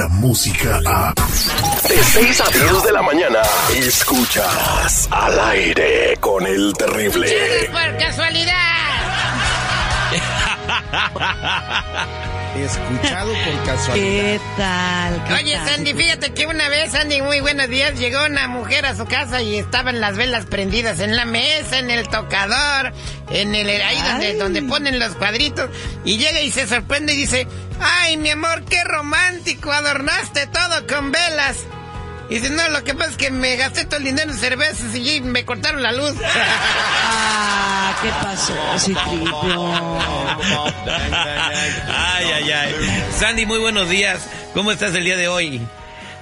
la música a... De 6 a 10 de la mañana, escuchas al aire con el terrible. Por casualidad. Escuchado por casualidad. ¿Qué tal? ¿Qué Oye, tal? Sandy, fíjate que una vez, Sandy, muy buenos días, llegó una mujer a su casa y estaban las velas prendidas en la mesa, en el tocador, en el ahí donde, donde ponen los cuadritos, y llega y se sorprende y dice, ay, mi amor, qué romántico, adornaste todo con velas. Y dice, no, lo que pasa es que me gasté todo el dinero en cervezas y me cortaron la luz. Ah, ¿qué pasó, Citripio? Ay, ay, ay. Sandy, muy buenos días. ¿Cómo estás el día de hoy?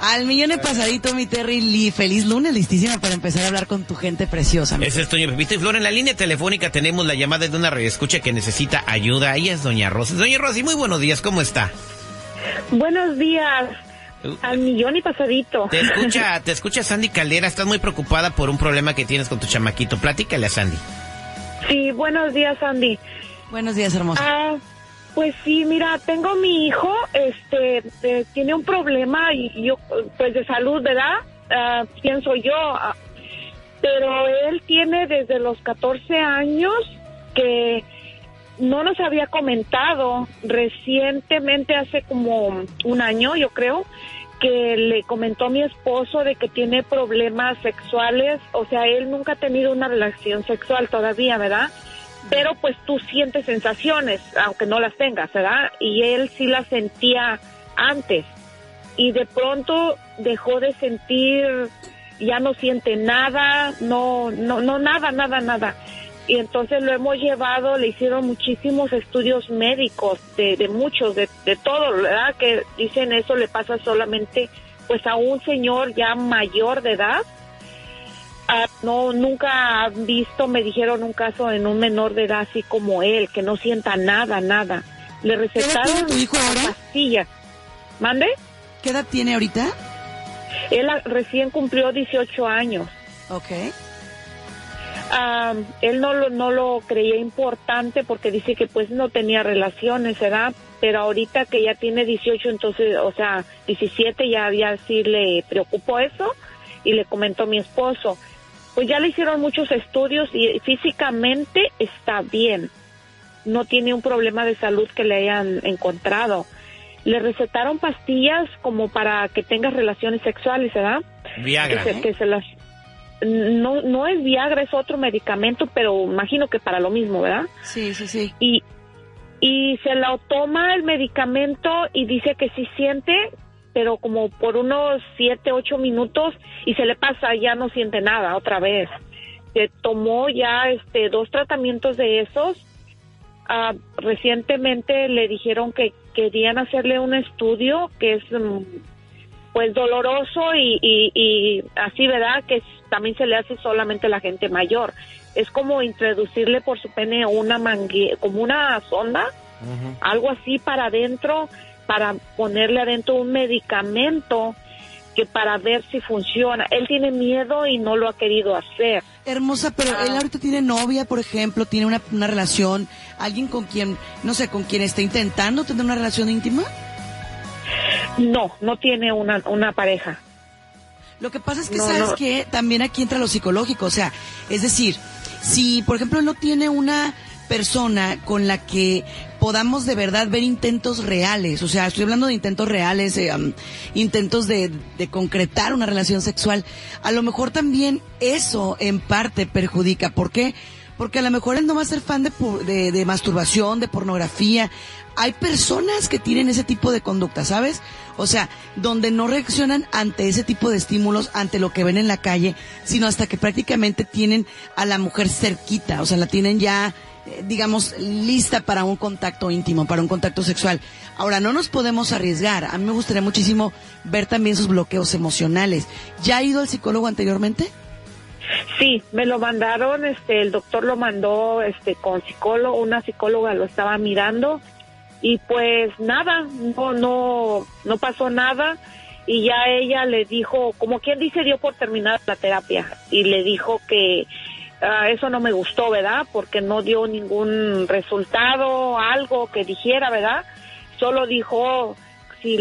Al millón de pasadito, mi Terry Lee. Feliz lunes, listísima para empezar a hablar con tu gente preciosa. mi Ese es Toño Pepito y Flor. En la línea telefónica tenemos la llamada de una escucha que necesita ayuda. Ella es Doña Rosy. Doña Rosy, muy buenos días. ¿Cómo está? Buenos días. Al millón y pasadito. Te escucha, te escucha Sandy Caldera. Estás muy preocupada por un problema que tienes con tu chamaquito. Platícale a Sandy. Sí, buenos días, Andy. Buenos días, hermosa. Ah, pues sí, mira, tengo mi hijo, este, eh, tiene un problema y yo, pues de salud, ¿verdad? Ah, pienso yo, ah, pero él tiene desde los 14 años que no nos había comentado recientemente, hace como un año, yo creo, que le comentó a mi esposo de que tiene problemas sexuales, o sea, él nunca ha tenido una relación sexual todavía, ¿verdad? Pero pues tú sientes sensaciones, aunque no las tengas, ¿verdad? Y él sí las sentía antes. Y de pronto dejó de sentir, ya no siente nada, no, no, no, nada, nada, nada. Y entonces lo hemos llevado, le hicieron muchísimos estudios médicos, de, de muchos, de, de todo, ¿verdad? Que dicen eso le pasa solamente pues a un señor ya mayor de edad. Ah, no, nunca han visto, me dijeron un caso en un menor de edad así como él, que no sienta nada, nada. Le recetaron tu hijo ahora? pastillas. ¿Mande? ¿Qué edad tiene ahorita? Él recién cumplió 18 años. Ok. Ah, él no lo, no lo creía importante porque dice que pues no tenía relaciones, ¿verdad? Pero ahorita que ya tiene 18, entonces, o sea, 17 ya, ya sí le preocupó eso y le comentó mi esposo. Pues ya le hicieron muchos estudios y físicamente está bien. No tiene un problema de salud que le hayan encontrado. Le recetaron pastillas como para que tenga relaciones sexuales, ¿verdad? Viagra. que se, que se las no no es Viagra es otro medicamento pero imagino que para lo mismo verdad Sí, sí, sí. y y se lo toma el medicamento y dice que sí siente pero como por unos siete ocho minutos y se le pasa ya no siente nada otra vez se tomó ya este dos tratamientos de esos Ah, recientemente le dijeron que querían hacerle un estudio que es mm, pues doloroso y, y, y así, ¿verdad? Que también se le hace solamente a la gente mayor. Es como introducirle por su pene una mangue, como una sonda, algo así para adentro, para ponerle adentro un medicamento que para ver si funciona. Él tiene miedo y no lo ha querido hacer. Hermosa, pero él ahorita tiene novia, por ejemplo, tiene una, una relación, alguien con quien, no sé, con quien está intentando tener una relación íntima. No, no tiene una, una pareja. Lo que pasa es que, No, ¿sabes no. que También aquí entra lo psicológico, o sea, es decir, si, por ejemplo, no tiene una persona con la que podamos de verdad ver intentos reales, o sea, estoy hablando de intentos reales, eh, intentos de, de concretar una relación sexual, a lo mejor también eso en parte perjudica. ¿Por qué? Porque a lo mejor él no va a ser fan de, de, de masturbación, de pornografía. Hay personas que tienen ese tipo de conducta, ¿sabes? O sea, donde no reaccionan ante ese tipo de estímulos, ante lo que ven en la calle, sino hasta que prácticamente tienen a la mujer cerquita, o sea, la tienen ya, digamos, lista para un contacto íntimo, para un contacto sexual. Ahora, no nos podemos arriesgar. A mí me gustaría muchísimo ver también sus bloqueos emocionales. ¿Ya ha ido al psicólogo anteriormente? Sí, me lo mandaron, este, el doctor lo mandó, este, con psicólogo, una psicóloga lo estaba mirando y pues nada, no, no, no pasó nada y ya ella le dijo, como quien dice, dio por terminar la terapia y le dijo que ah, eso no me gustó, ¿verdad? Porque no dio ningún resultado, algo que dijera, ¿verdad? Solo dijo, si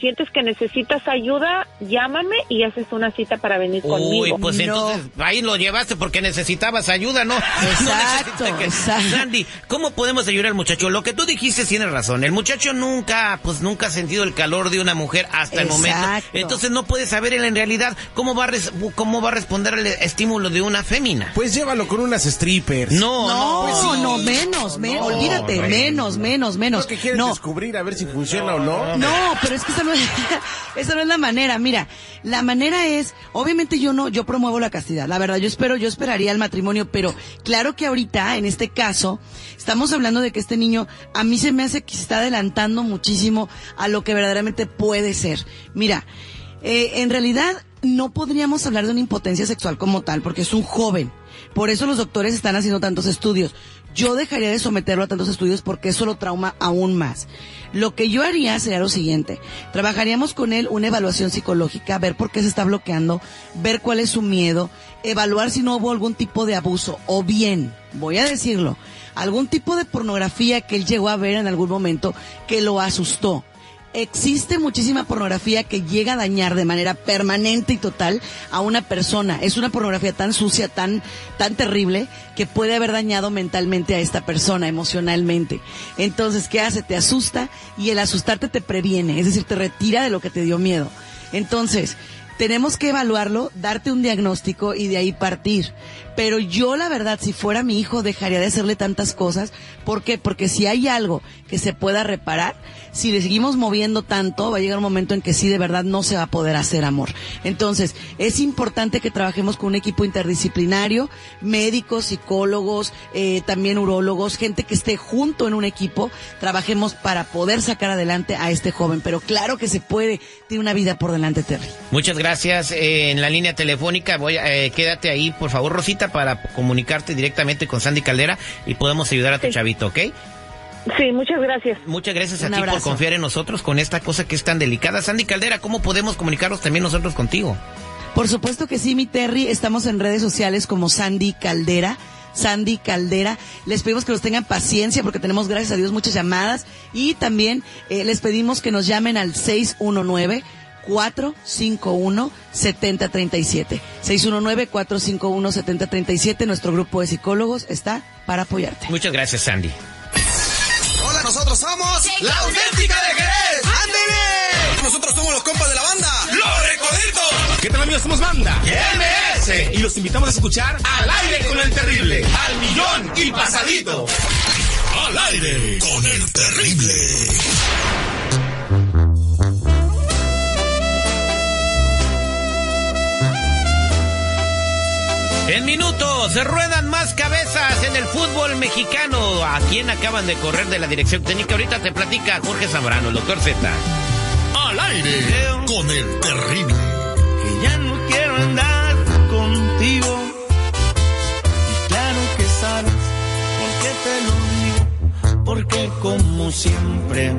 sientes que necesitas ayuda, llámame y haces una cita para venir Uy, conmigo. pues No. entonces ahí lo llevaste porque necesitabas ayuda, ¿no? Exacto, No que- exacto. Sandy, ¿cómo podemos ayudar al muchacho? Lo que tú dijiste tiene razón. El muchacho nunca, pues nunca ha sentido el calor de una mujer hasta el momento. Entonces no puede saber él en realidad cómo va a, res- cómo va a responder al estímulo de una fémina. Pues llévalo con unas strippers. No, No, no, pues sí. menos, menos, olvídate, no. menos, menos, menos. Lo que quieres No, descubrir a ver si funciona o no. No, pero es que esa no es, esa no es la manera. Mira, la manera es, obviamente yo no, yo promuevo la castidad. La verdad, yo espero, yo esperaría el matrimonio, pero claro que ahorita, en este caso, estamos hablando de que este niño, a mí se me hace que se está adelantando muchísimo a lo que verdaderamente puede ser. Mira, eh, en realidad no podríamos hablar de una impotencia sexual como tal, porque es un joven. Por eso los doctores están haciendo tantos estudios. Yo dejaría de someterlo a tantos estudios porque eso lo trauma aún más. Lo que yo haría sería lo siguiente. Trabajaríamos con él una evaluación psicológica, ver por qué se está bloqueando, ver cuál es su miedo, evaluar si no hubo algún tipo de abuso o bien, voy a decirlo, algún tipo de pornografía que él llegó a ver en algún momento que lo asustó. Existe muchísima pornografía que llega a dañar de manera permanente y total a una persona. Es una pornografía tan sucia, tan, tan terrible, que puede haber dañado mentalmente a esta persona, emocionalmente. Entonces, ¿qué hace? Te asusta y el asustarte te previene, es decir, te retira de lo que te dio miedo. Entonces, tenemos que evaluarlo, darte un diagnóstico y de ahí partir. Pero yo, la verdad, si fuera mi hijo, dejaría de hacerle tantas cosas. ¿Por qué? Porque si hay algo que se pueda reparar, si le seguimos moviendo tanto, va a llegar un momento en que sí, de verdad, no se va a poder hacer amor. Entonces, es importante que trabajemos con un equipo interdisciplinario, médicos, psicólogos, eh, también urólogos, gente que esté junto en un equipo, trabajemos para poder sacar adelante a este joven. Pero claro que se puede, tiene una vida por delante, Terry. Muchas gracias. Eh, en la línea telefónica, voy a, eh, quédate ahí, por favor, Rosita, para comunicarte directamente con Sandy Caldera y podemos ayudar a tu Sí. chavito, ¿ok? Sí, muchas gracias. Muchas gracias a ti por confiar en nosotros con esta cosa que es tan delicada. Sandy Caldera, ¿cómo podemos comunicarnos también nosotros contigo? Por supuesto que sí, mi Terry. Estamos en redes sociales como Sandy Caldera. Sandy Caldera. Les pedimos que nos tengan paciencia porque tenemos, gracias a Dios, muchas llamadas. Y también eh, les pedimos que nos llamen al 619 451 7037. 619 451 7037. Nuestro grupo de psicólogos está para apoyarte. Muchas gracias, Sandy. Nosotros somos La Auténtica de Jerez. ¡Ándele! Nosotros somos los compas de la banda Los Recoditos. ¿Qué tal amigos? Somos banda. MS. Y los invitamos a escuchar Al aire con el terrible. Al millón y pasadito. Al aire con el terrible. En minutos se ruedan más cabezas en el fútbol mexicano. ¿A quién acaban de correr de la dirección técnica? Ahorita te platica Jorge Zambrano, el doctor Z. Al aire con el terrible. que ya no quiero andar contigo. Y claro que sabes por qué te lo digo, porque como siempre,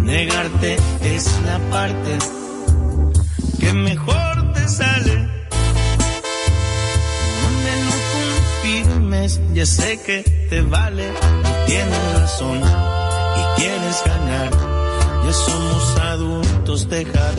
negarte es la parte que mejor te sale. Ya sé que te vale, y tienes razón, y quieres ganar. Ya somos adultos, de jugar.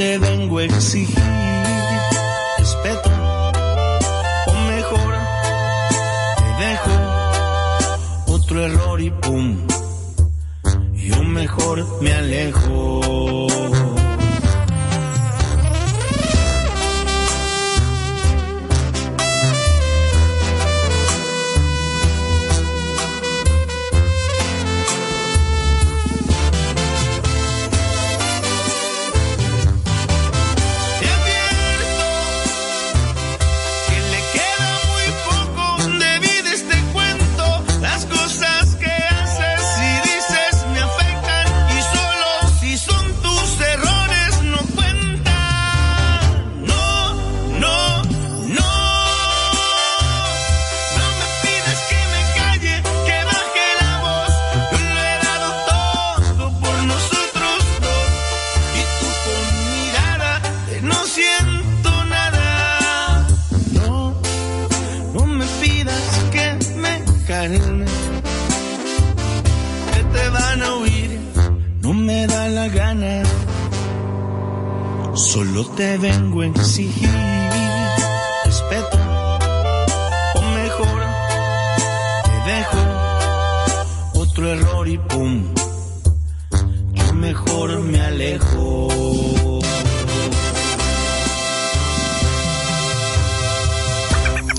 Te vengo a exigir. Respeto o mejor te dejo otro error y pum. Yo mejor me alejo otro error y pum. Yo mejor me alejo.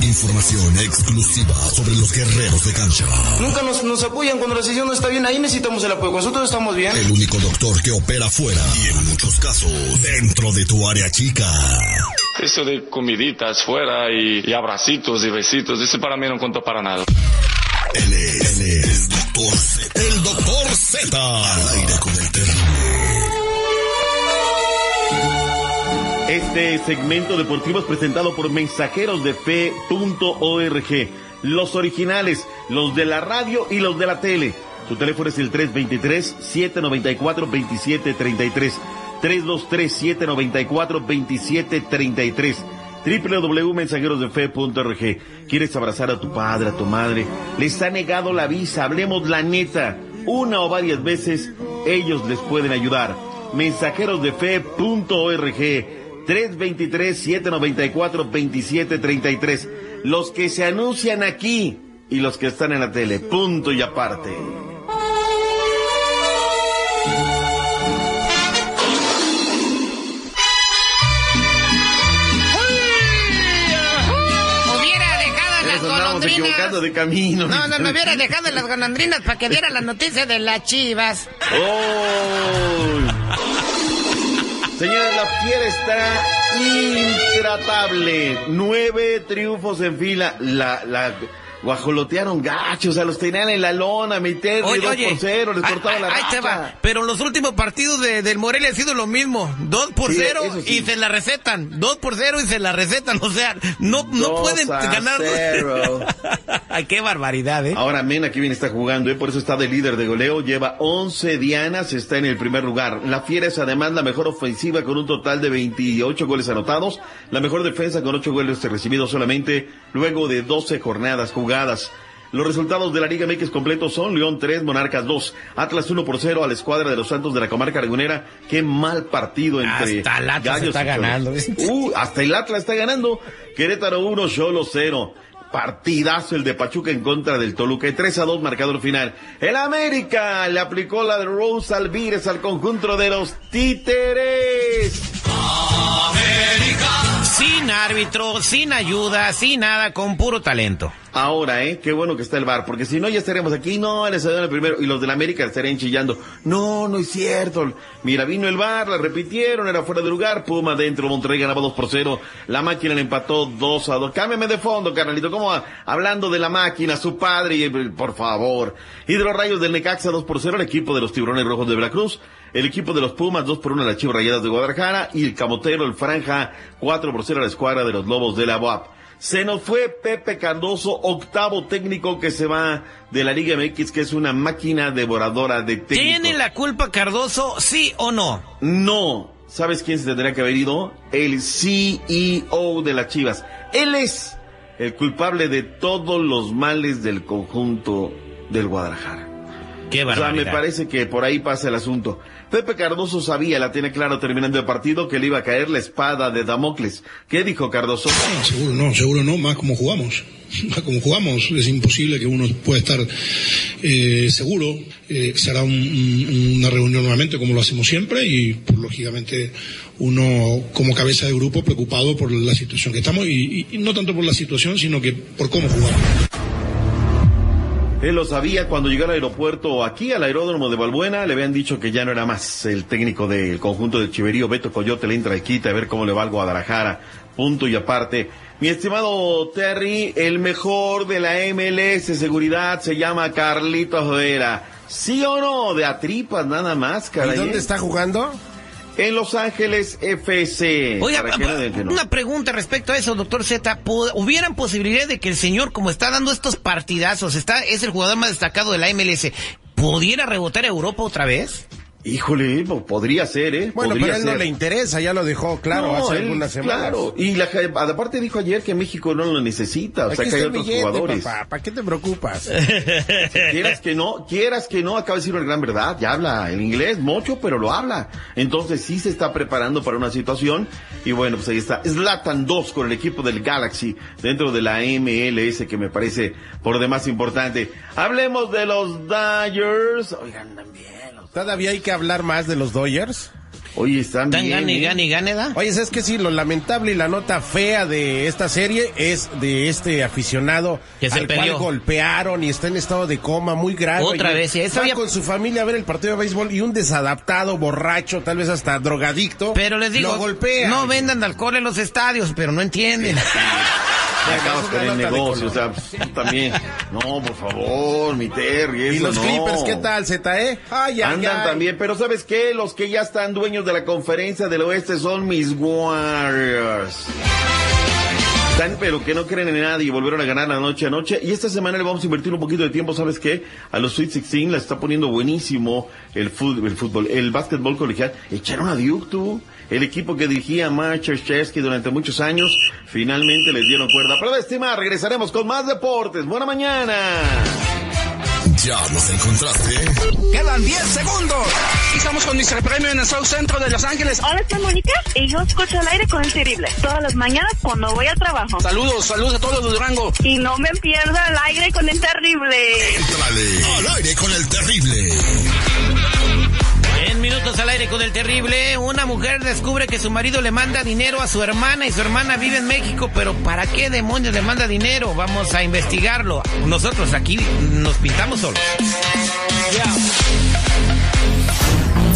Información exclusiva sobre los guerreros de cancha. Nunca nos, nos apoyan cuando la sesión no está bien. Ahí necesitamos el apoyo. Nosotros estamos bien. El único doctor que opera fuera y en muchos casos dentro de tu área chica. Eso de comiditas fuera y, y abracitos y besitos, eso para mí no cuento para nada. Él es, él es Doctor Z. El Doctor Z. Al aire con el terrible. Este segmento deportivo es presentado por mensajerosdefe.org. Los originales, los de la radio y los de la tele. Su teléfono es el 323-794-2733. 323-794-2733 www.mensajerosdefe.org ¿Quieres abrazar a tu padre, a tu madre? Les ha negado la visa, hablemos la neta. Una o varias veces, ellos les pueden ayudar. Mensajerosdefe.org 323-794-2733. Los que se anuncian aquí y los que están en la tele. Punto y aparte. Golondrinas. equivocando de camino. No, no, no hubiera dejado las golondrinas para que diera la noticia de las chivas. ¡Oh! Señores, la fiera está intratable. Nueve triunfos en fila. La, la guajolotearon gachos, o sea, los tenían en la lona, meter Oye, 2 oye, por 0, les cortaba la ahí te va. Pero los últimos partidos de, del Morelia ha sido lo mismo. Dos por Sí, cero sí. y se la recetan. Dos por cero y se la recetan. O sea, no, no Dos pueden ganar. cero. Ay, qué barbaridad, ¿eh? Ahora Mena que bien está jugando, ¿eh? por eso está de líder de goleo, lleva 11 dianas, está en el primer lugar. La Fiera es además la mejor ofensiva con un total de 28 goles anotados, la mejor defensa con 8 goles recibidos solamente luego de 12 jornadas jugadas. Los resultados de la Liga MX completos son León 3, Monarcas 2, Atlas 1 por 0 a la escuadra de los Santos de la comarca aragonera. Qué mal partido entre Hasta el Atlas Gallos está ganando. Uh, hasta el Atlas está ganando. Querétaro 1, Cholo 0. Partidazo el de Pachuca en contra del Toluca. Y 3 a 2 marcador final. El América le aplicó la de Rose Alvírez al conjunto de los títeres. Sin árbitro, sin ayuda, sin nada, con puro talento. Ahora, ¿eh? Qué bueno que está el bar, porque si no ya estaríamos aquí, no, en el primero, y los del América estarían chillando. No, no es cierto. Mira, vino el bar, la repitieron, era fuera de lugar, Puma dentro, Monterrey ganaba 2 por 0, la máquina le empató 2 a 2. Cámbiame de fondo, carnalito, como a- hablando de la máquina, su padre, y, por favor. Y de los rayos del Necaxa 2 por 0, el equipo de los tiburones rojos de Veracruz, el equipo de los Pumas 2 por 1 a las Chivas Rayadas de Guadalajara, y el Camotero, el Franja 4 por 0 a la escuadra de los Lobos de la UAP. Se nos fue Pepe Cardoso, octavo técnico que se va de la Liga MX, que es una máquina devoradora de técnicos. ¿Tiene la culpa Cardoso, sí o no? No. ¿Sabes quién se tendría que haber ido? El CEO de las Chivas. Él es el culpable de todos los males del conjunto del Guadalajara. Qué O sea, me barbaridad. parece que por ahí pasa el asunto. Pepe Cardoso sabía, la tiene claro terminando el partido, que le iba a caer la espada de Damocles. ¿Qué dijo Cardoso? Seguro no, seguro no, más como jugamos. Más como jugamos, es imposible que uno pueda estar eh, seguro. Eh, se hará un- un- una reunión nuevamente como lo hacemos siempre y pues, lógicamente uno como cabeza de grupo preocupado por la situación que estamos y, y- y no tanto por la situación sino que por cómo jugamos. Él lo sabía cuando llegó al aeropuerto aquí, al aeródromo de Balbuena, le habían dicho que ya no era más el técnico del conjunto del Chiverío, Beto Coyote, le entra y quita a ver cómo le va al Guadalajara, punto y aparte. Mi estimado Terry, el mejor de la MLS seguridad se llama Carlitos Vera. ¿Sí o no? De atripas nada más, caray. ¿Y dónde está jugando? En Los Ángeles FC. Oiga, una pregunta respecto a eso, doctor Z. ¿pu- ¿Hubieran posibilidad de que el señor, como está dando estos partidazos, está, es el jugador más destacado de la MLS, pudiera rebotar a Europa otra vez? Híjole, po- podría ser, ¿eh? Bueno, podría pero a él no le interesa, ya lo dejó claro No, hace él, algunas semanas. Claro, y la, aparte dijo ayer que México no lo necesita, o sea que hay otros billete, jugadores. papá, ¿para qué te preocupas? Quieras que no, quieras que no, acaba de decir una gran verdad, ya habla el inglés mucho, pero lo habla. Entonces sí se está preparando para una situación y bueno, pues ahí está. Zlatan 2 con el equipo del Galaxy dentro de la MLS que me parece por demás importante. Hablemos de los Dodgers. Oigan, también. ¿Todavía hay que hablar más de los Dodgers? Oye, están Tan bien. gane, ¿eh? gane, gane, da. Oye, ¿sabes qué? Sí, lo lamentable y la nota fea de esta serie es de este aficionado Que se al cual golpearon y está en estado de coma muy grave. Otra Y vez, y había- con su familia a ver el partido de béisbol y un desadaptado, borracho, tal vez hasta drogadicto. Pero les digo, lo golpea. no vendan alcohol en los estadios, pero no entienden. Acabas con el negocio, o sea, pues, también. No, por favor, mi Terry, ¿Y los no. Clippers qué tal, ZE? Ay, ay, Andan ay. también, pero ¿sabes qué? Los que ya están dueños de la conferencia del oeste son mis Warriors. Están, pero que no creen en nadie y volvieron a ganar la noche a noche. Y esta semana le vamos a invertir un poquito de tiempo, ¿sabes qué? A los Sweet 16 la está poniendo buenísimo el fútbol, el, fútbol, el básquetbol colegial. Echaron a Duke, tú. El equipo que dirigía Mark Krzyzewski durante muchos años, finalmente les dieron cuerda. Pero de estimar, regresaremos con más deportes. Buena mañana. Ya los encontraste. Quedan 10 segundos. Y estamos con Mr. Premio en el South Centro de Los Ángeles. Hola, soy Mónica y yo escucho al aire con el terrible. Todas las mañanas cuando voy al trabajo. Saludos, saludos a todos los de Durango. Y no me pierdo al aire con el terrible. Entrale al aire con el terrible. En minutos al aire con el terrible, una mujer descubre que su marido le manda dinero a su hermana y su hermana vive en México, pero ¿para qué demonios le manda dinero? Vamos a investigarlo. Nosotros aquí nos pintamos solos.